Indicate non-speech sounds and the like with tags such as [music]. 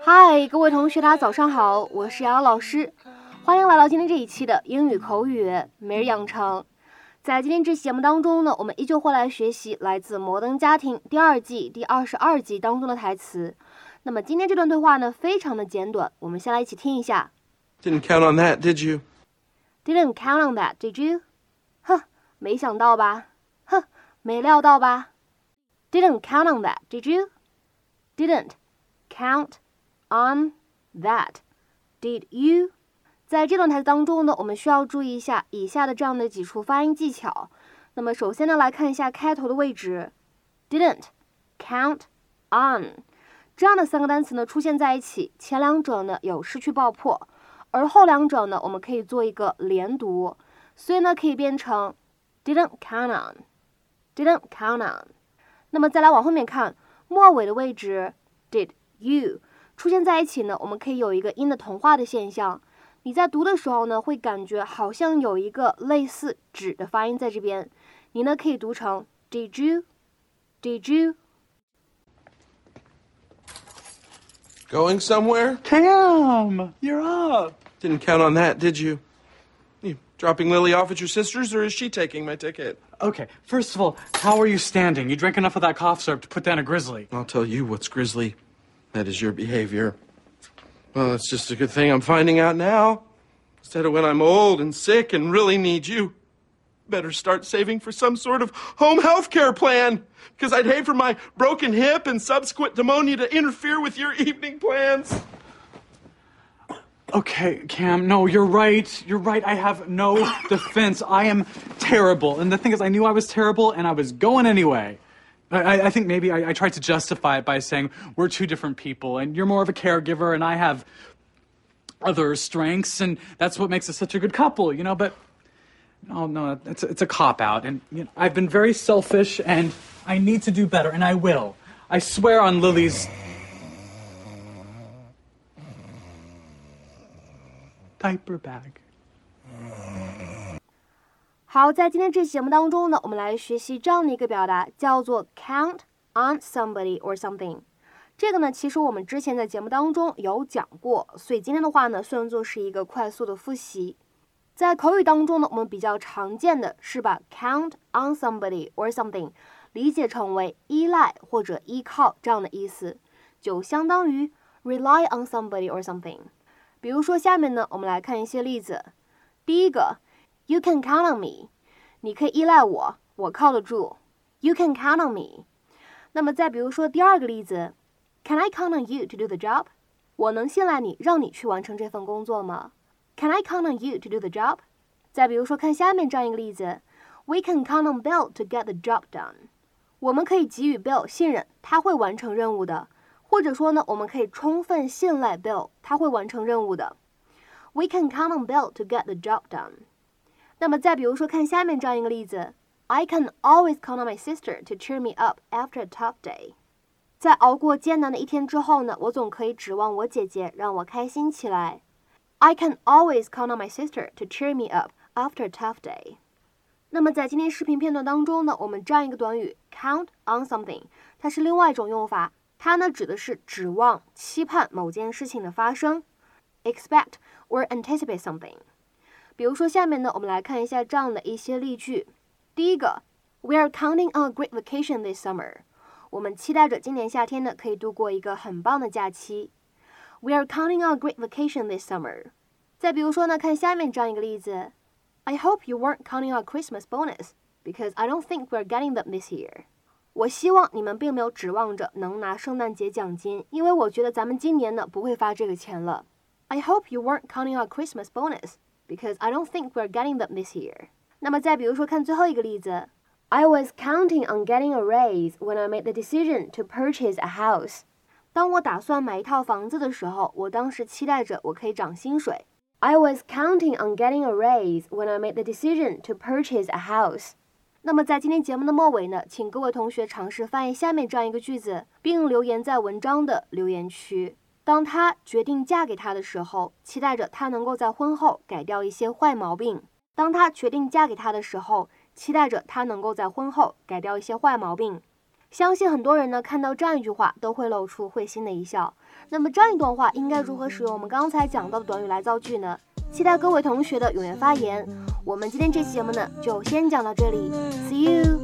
嗨，各位同学，大家早上好，我是瑶瑶老师，欢迎来到今天这一期的英语口语每日养成。在今天这期节目当中呢，我们依旧会来学习来自《摩登家庭》第二季第二十二集当中的台词。那么今天这段对话呢，非常的简短，我们先来一起听一下。Didn't count on that, did you? Didn't count on that, did you? 哼，没想到吧？没料到吧？Didn't count on that, did you? Didn't count on that, did you? 在这段台词当中呢，我们需要注意一下以下的这样的几处发音技巧。那么首先呢，来看一下开头的位置，didn't count on 这样的三个单词呢出现在一起，前两者呢有失去爆破，而后两者呢我们可以做一个连读，所以呢可以变成 didn't count on on，didn't count on。那么再来往后面看，末尾的位置 did you 出现在一起呢，我们可以有一个音的同化的现象。你在读的时候呢，会感觉好像有一个类似“纸”的发音在这边，你呢可以读成 Did you? Did you? Going somewhere? Cam, you're up. Didn't count on that, did you? You dropping Lily off at your sister's, or is she taking my ticket? Okay, first of all, how are you standing? You drank enough of that cough syrup to put down a grizzly. I'll tell you what's grizzly. That is your behavior. Well, it's just a good thing I'm finding out now. Instead of when I'm old and sick and really need you. Better start saving for some sort of home health care plan. Because I'd hate for my broken hip and subsequent pneumonia to interfere with your evening plans. Okay, Cam, no, you're right. You're right. I have no [laughs] defense. I am terrible. And the thing is, I knew I was terrible and I was going anyway. I- I, think maybe I, I tried to justify it by saying we're two different people and you're more of a caregiver and I have other strengths and that's what makes us such a good couple, you know, but oh, no, it's, it's a cop out. And you know, I've been very selfish and I need to do better and I will. I swear on Lily's diaper bag. 好，在今天这期节目当中呢，我们来学习这样的一个表达，叫做 count on somebody or something。这个呢，其实我们之前在节目当中有讲过，所以今天的话呢，算作是一个快速的复习。在口语当中呢，我们比较常见的是把 count on somebody or something 理解成为依赖或者依靠这样的意思，就相当于 rely on somebody or something。比如说下面呢，我们来看一些例子。第一个，You can count on me，你可以依赖我，我靠得住。You can count on me。那么再比如说第二个例子，Can I count on you to do the job？我能信赖你，让你去完成这份工作吗？Can I count on you to do the job？再比如说看下面这样一个例子，We can count on Bill to get the job done。我们可以给予 Bill 信任，他会完成任务的。或者说呢，我们可以充分信赖 Bill，他会完成任务的。We can count on Bill to get the job done。那么再比如说，看下面这样一个例子：I can always count on my sister to cheer me up after a tough day。在熬过艰难的一天之后呢，我总可以指望我姐姐让我开心起来。I can always count on my sister to cheer me up after a tough day。那么在今天视频片段当中呢，我们这样一个短语 count on something，它是另外一种用法。它呢指的是指望、期盼某件事情的发生，expect or anticipate something。比如说下面呢，我们来看一下这样的一些例句。第一个，We are counting on a great vacation this summer。我们期待着今年夏天呢可以度过一个很棒的假期。We are counting on a great vacation this summer。再比如说呢，看下面这样一个例子，I hope you weren't counting on a Christmas bonus because I don't think we're getting them this year。 我希望你们并没有指望着能拿圣诞节奖金，因为我觉得咱们今年呢不会发这个钱了。I hope you weren't counting on a Christmas bonus because I don't think we're getting them this year。那么再比如说看最后一个例子，I was counting on getting a raise when I made the decision to purchase a house。当我打算买一套房子的时候，我当时期待着我可以涨薪水。I was counting on getting a raise when I made the decision to purchase a house。 那么在今天节目的末尾呢，请各位同学尝试翻译下面这样一个句子，并留言在文章的留言区。当他决定嫁给他的时候，期待着他能够在婚后改掉一些坏毛病；当他决定嫁给他的时候，期待着他能够在婚后改掉一些坏毛病。相信很多人呢，看到这样一句话都会露出会心的一笑。那么这样一段话应该如何使用我们刚才讲到的短语来造句呢？期待各位同学的踊跃发言。我们今天这期节目呢，就先讲到这里，see you。